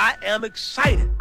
I am excited.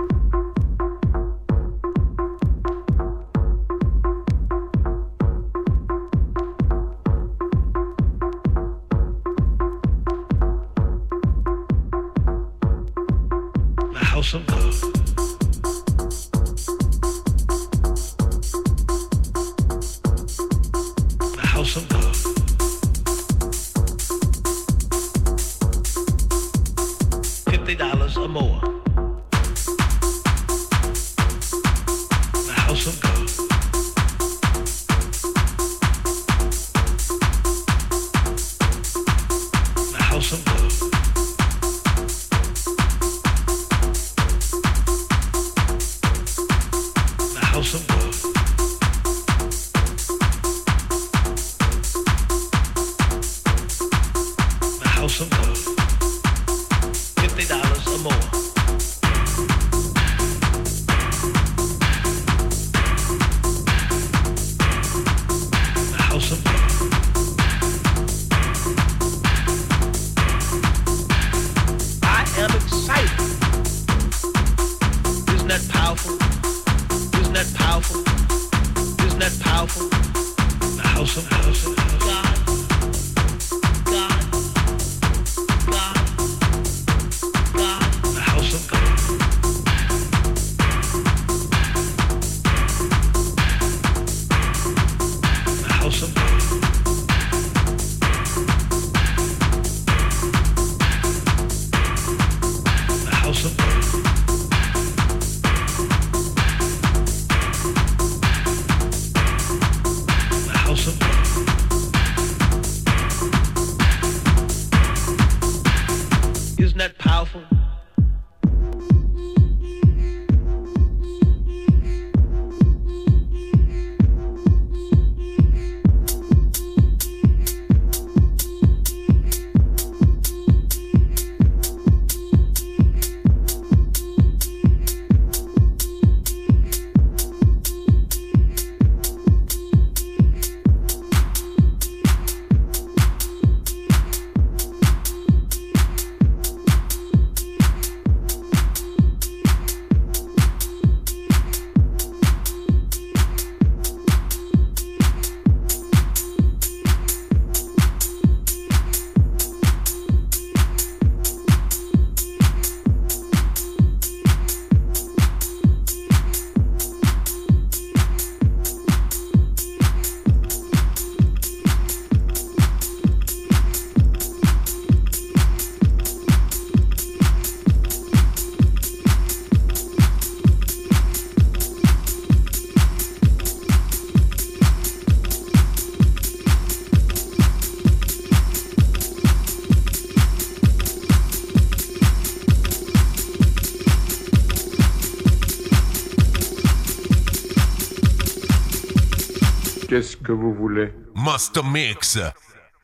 Que vous voulez Master Mix.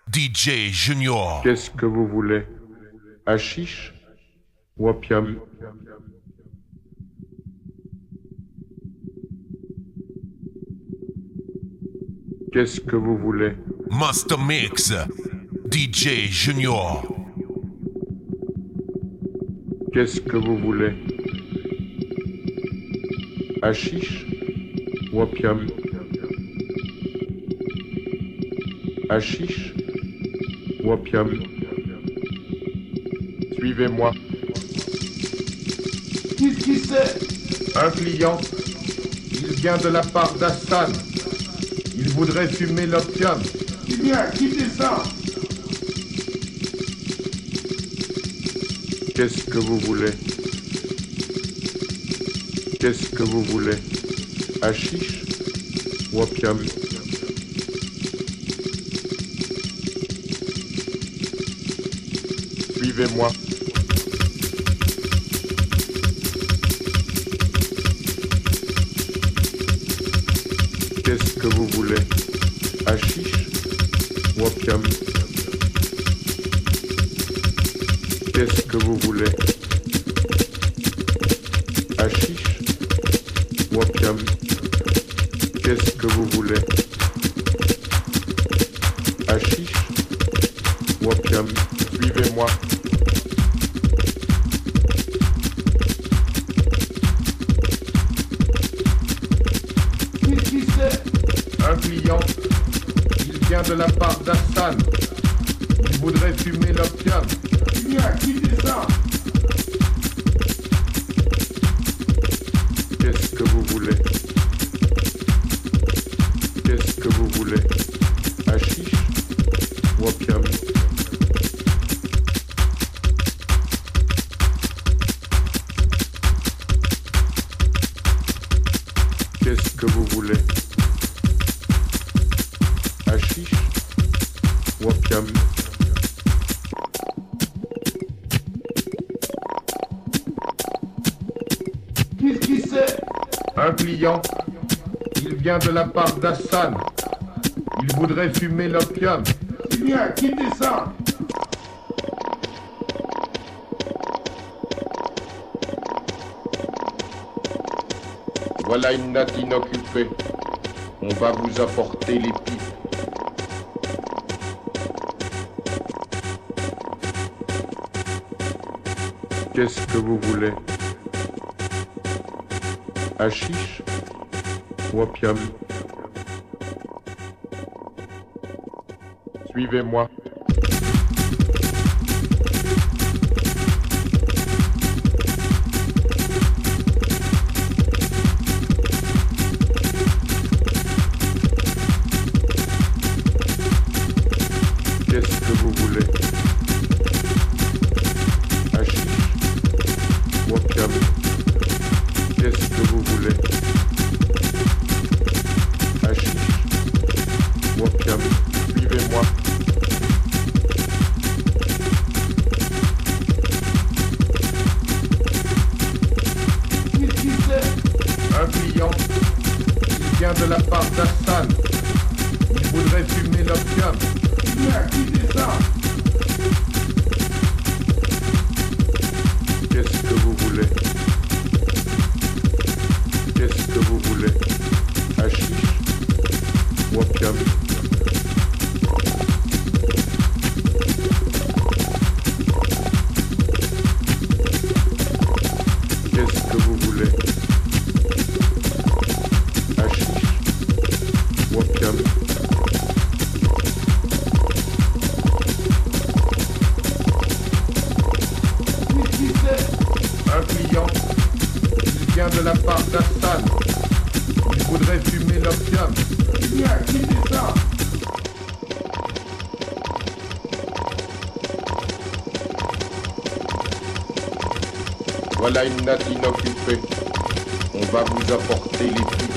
DJ Junior. Qu'est-ce que vous voulez? Hachiche ou opium? Qu'est-ce que vous voulez? Master Mix. DJ Junior. Qu'est-ce que vous voulez? Hachiche ou opium? Hachiche ou opium? Suivez-moi. Qu'est-ce qui c'est Un client. Il vient de la part d'Hassan. Il voudrait fumer l'opium. Qui vient Quittez ça Qu'est-ce que vous voulez? Qu'est-ce que vous voulez? Hachiche ou opium? Suivez-moi. Qu'est-ce que vous voulez? Hachiche ou Qu'est-ce que vous voulez? Hachiche la part d'Hassan. Il voudrait fumer l'opium. Viens, quittez ça Voilà une natte inoccupée. On va vous apporter les pipes. Qu'est-ce que vous voulez? Hachiche trop. Suivez-moi. Voilà une natte inoccupée. On va vous apporter les fruits.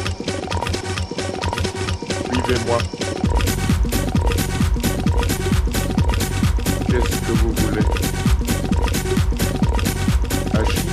Suivez-moi. Qu'est-ce que vous voulez? Hachiche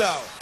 out.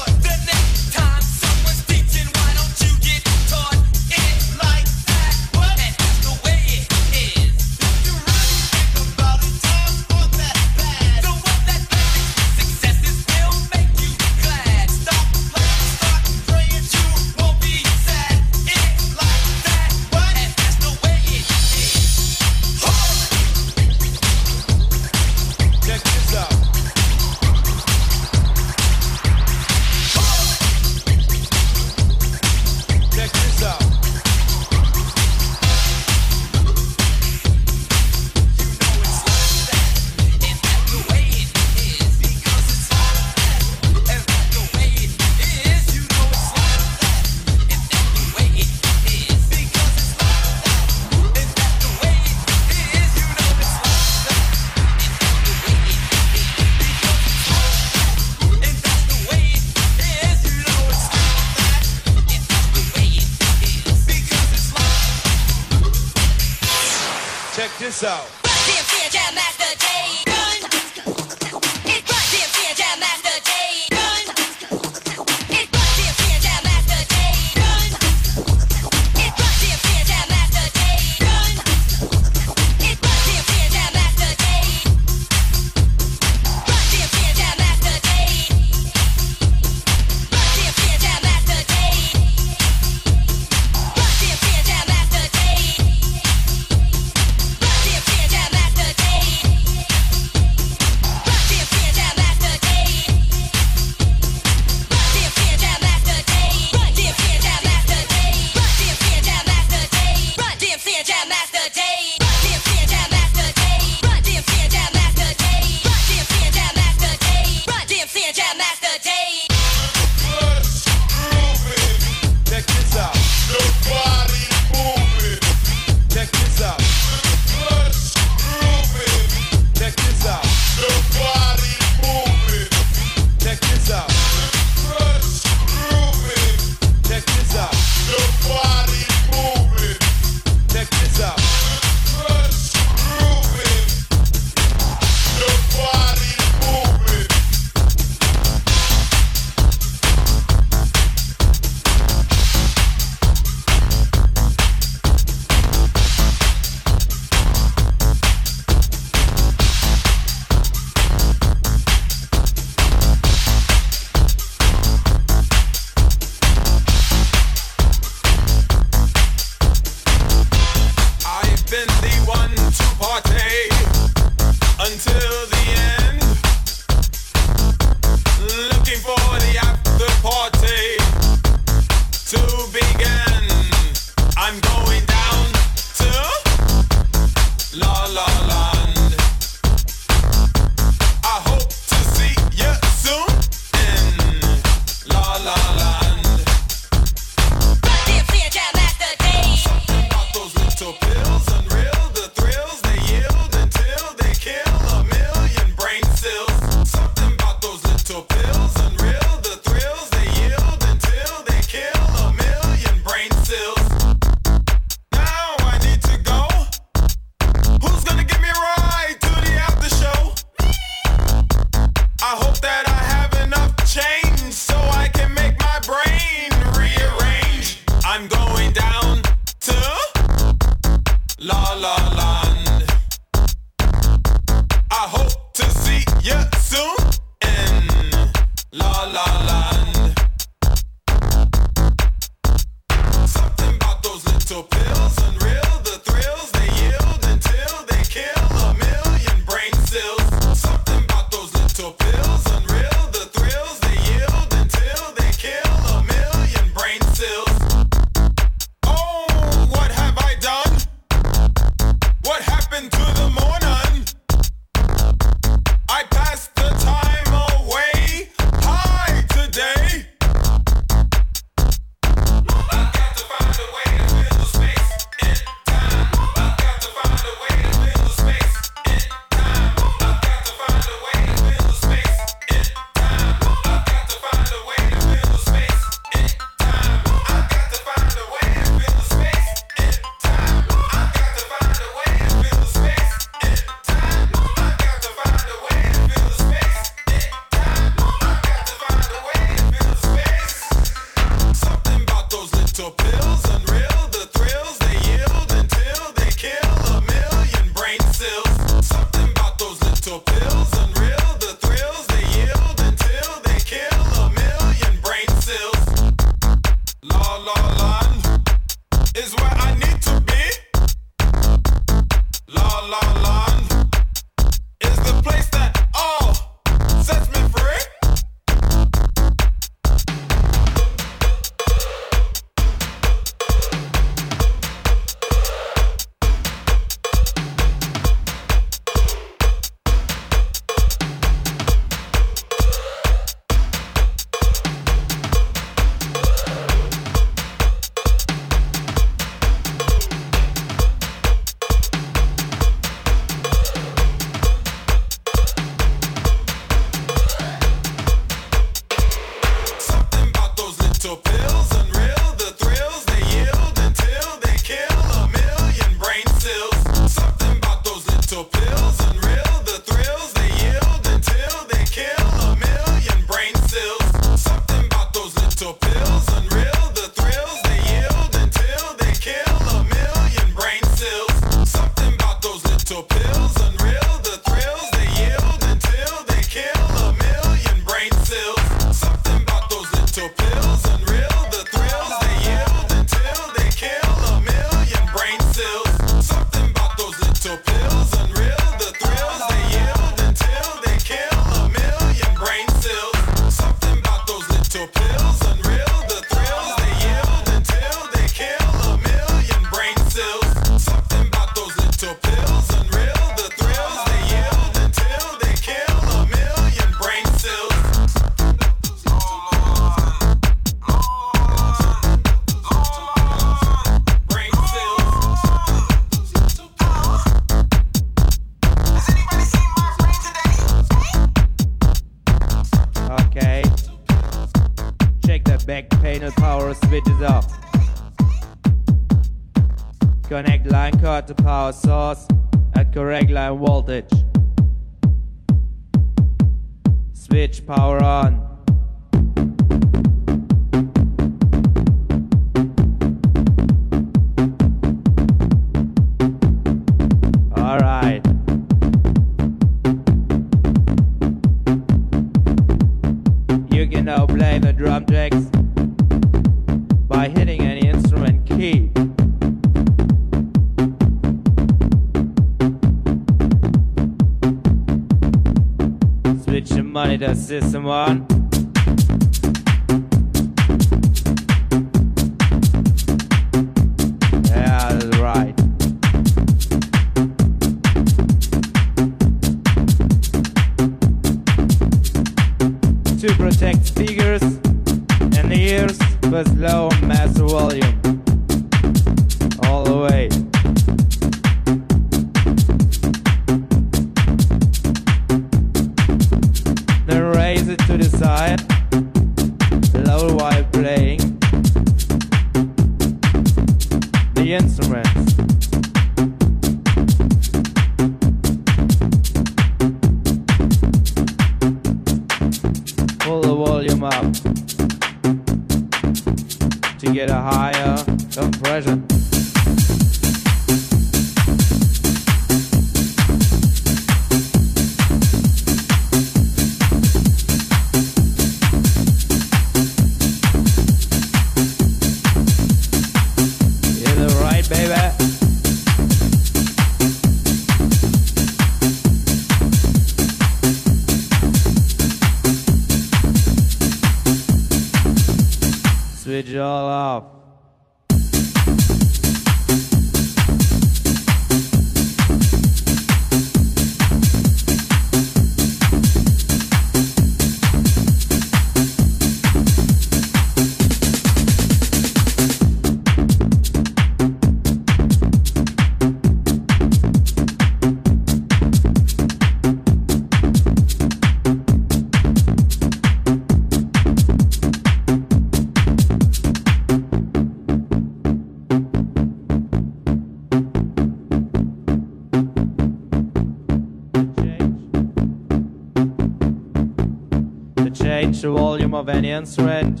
Of any instrument,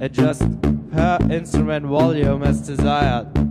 adjust per instrument volume as desired.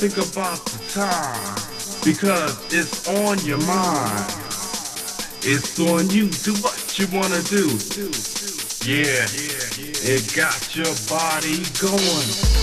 think about the time because it's on your mind. It's on you. Do what you wanna do. Yeah, it got your body going.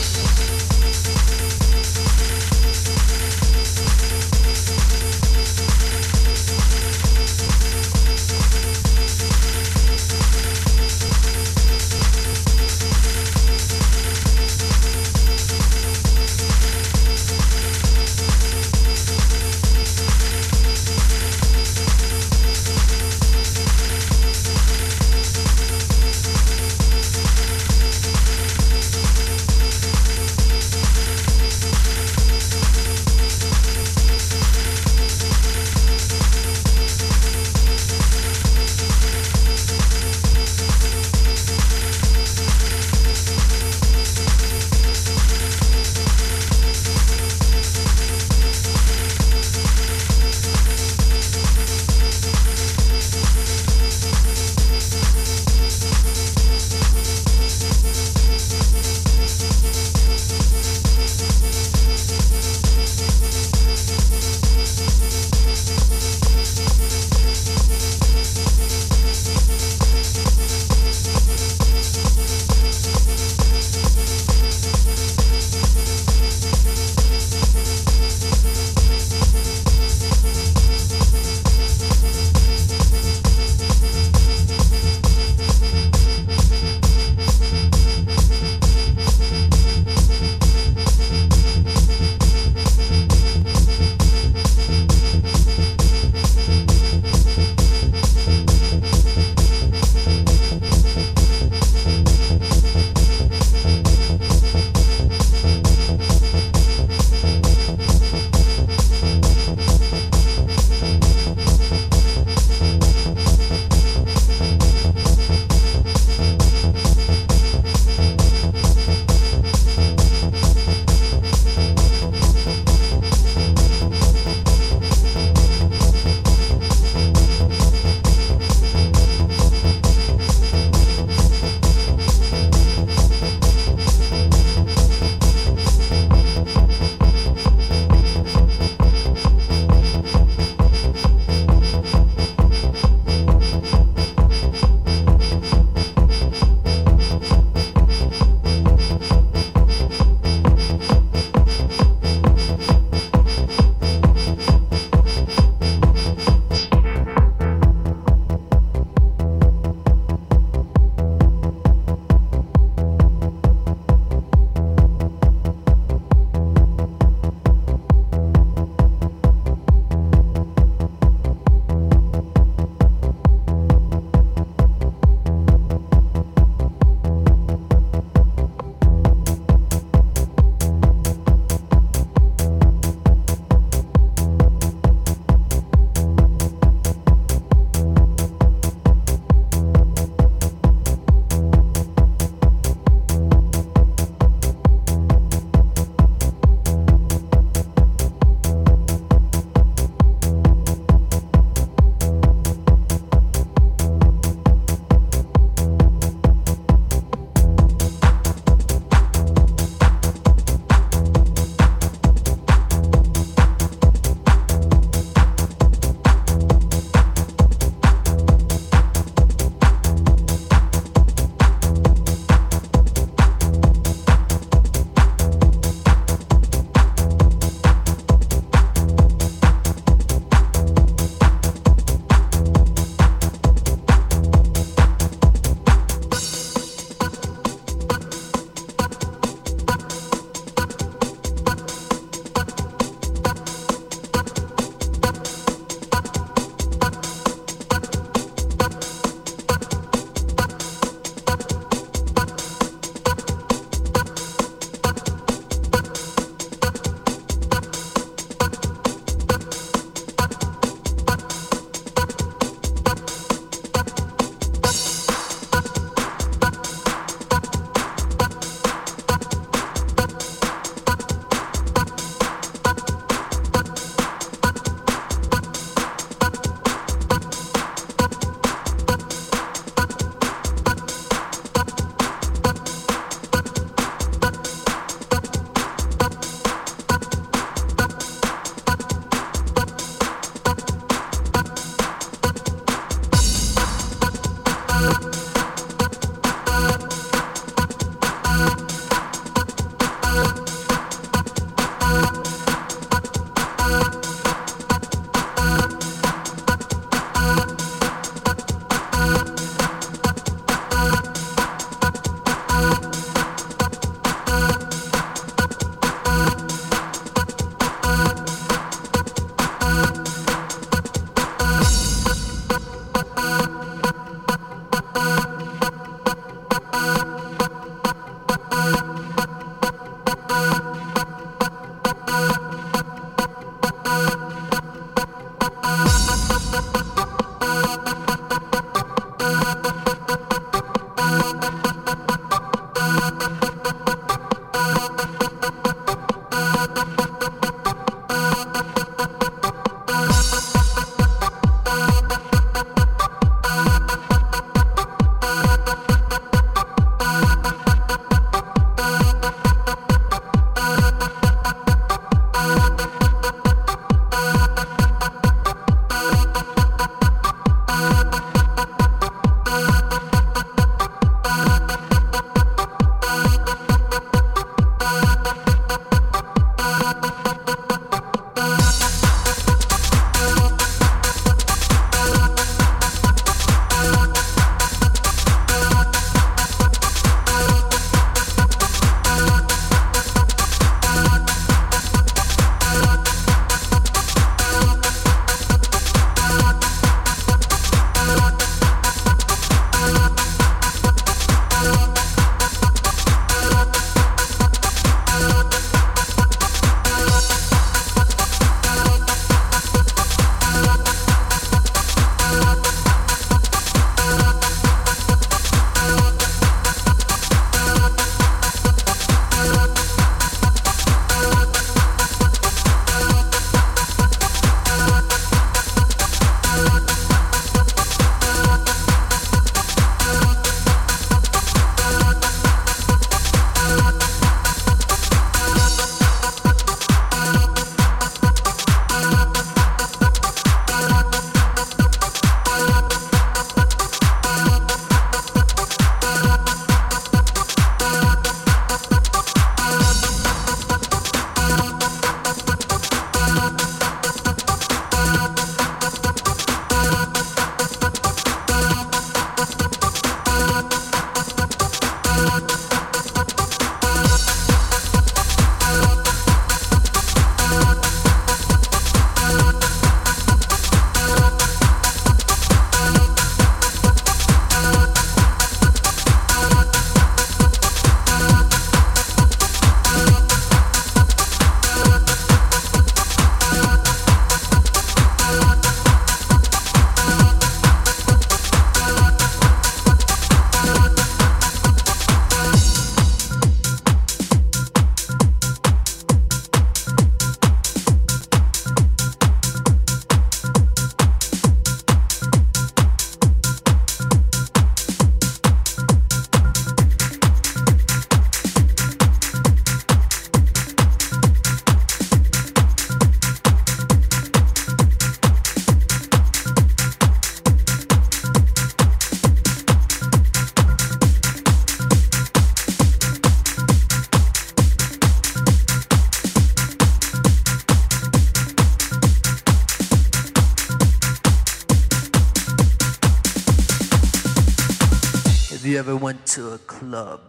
Ever went to a club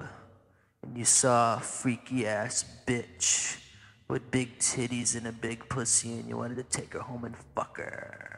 and you saw a freaky ass bitch with big titties and a big pussy and you wanted to take her home and fuck her?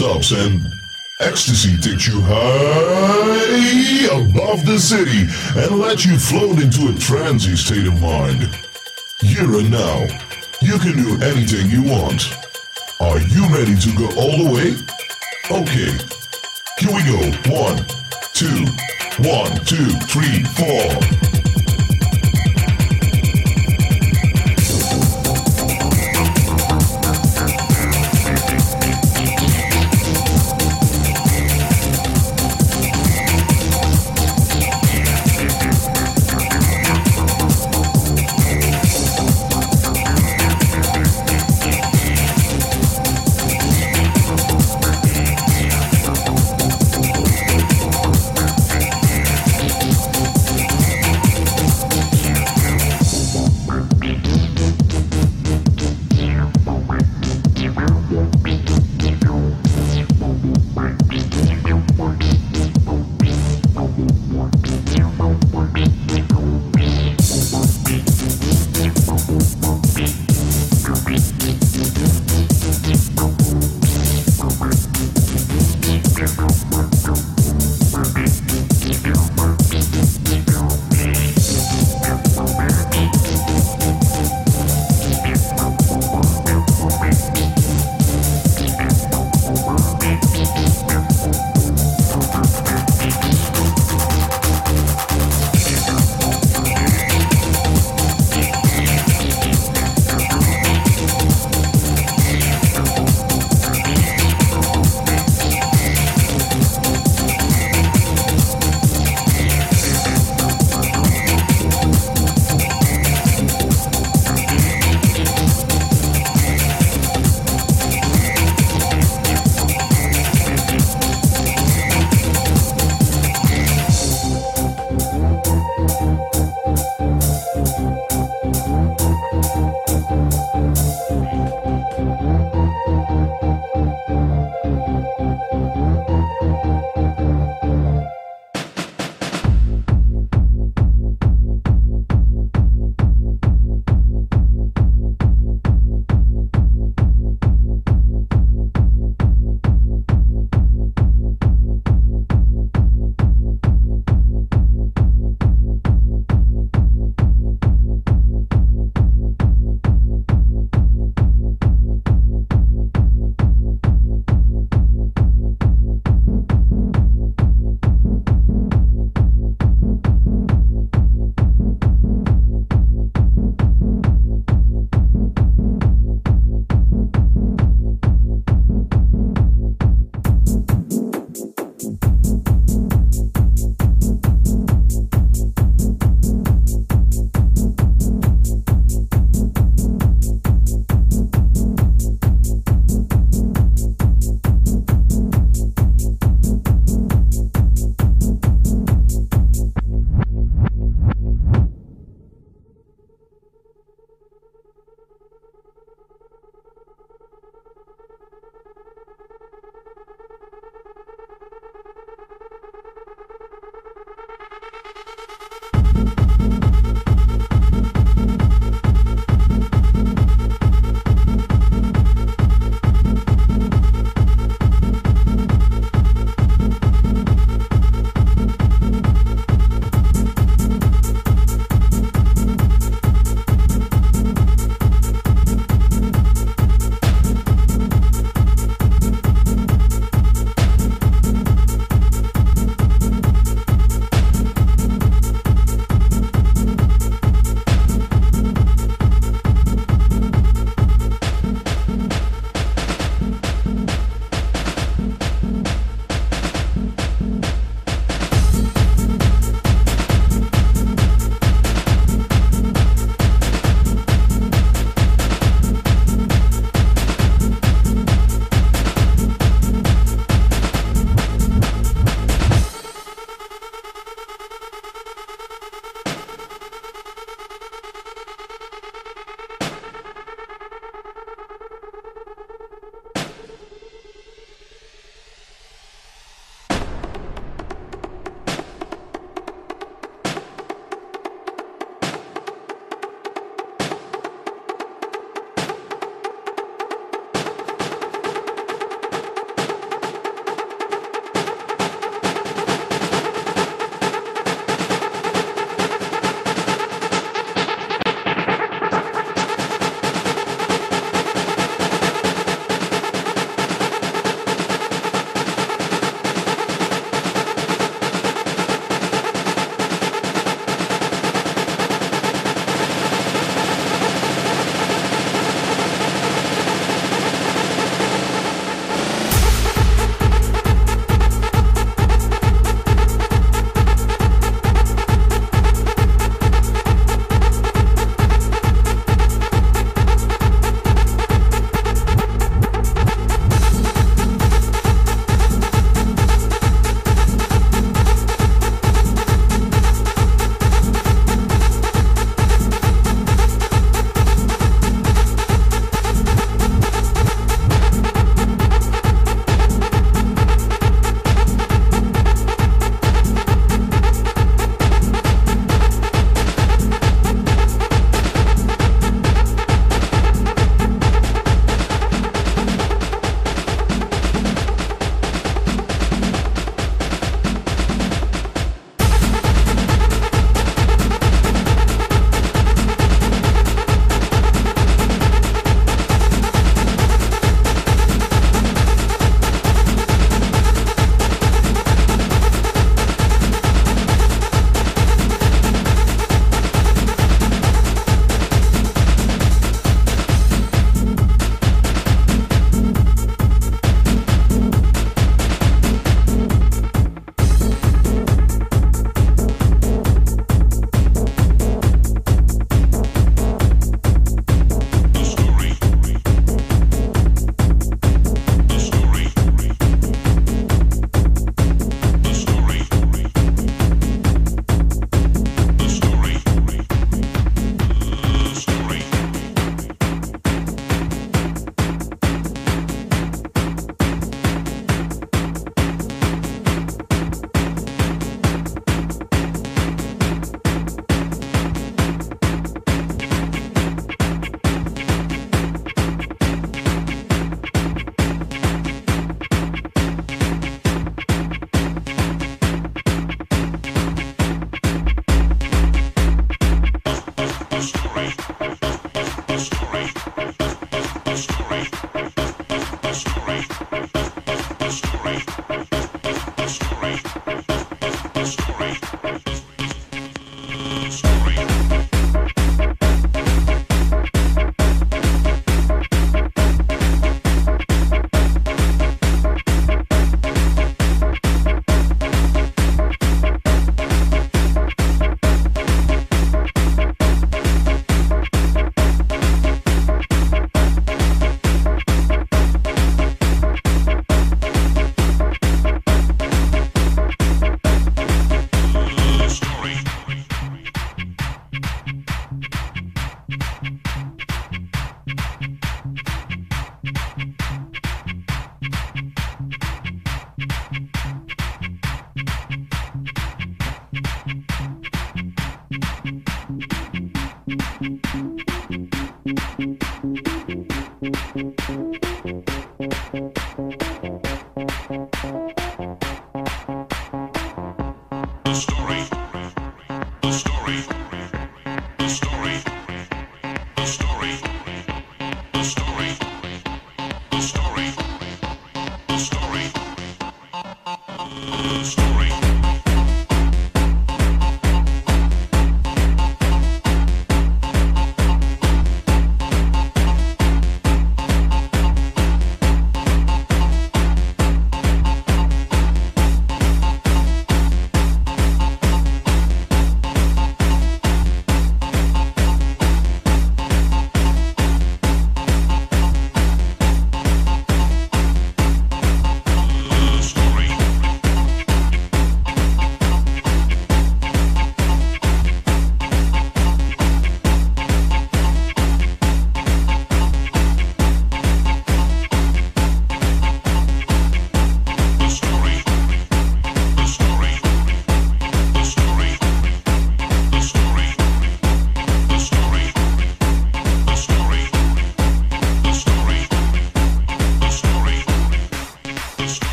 And ecstasy takes you high above the city and lets you float into a trancy state of mind. Here and now, you can do anything you want. Are you ready to go all the way? Okay, here we go. One, two, one, two, three, four.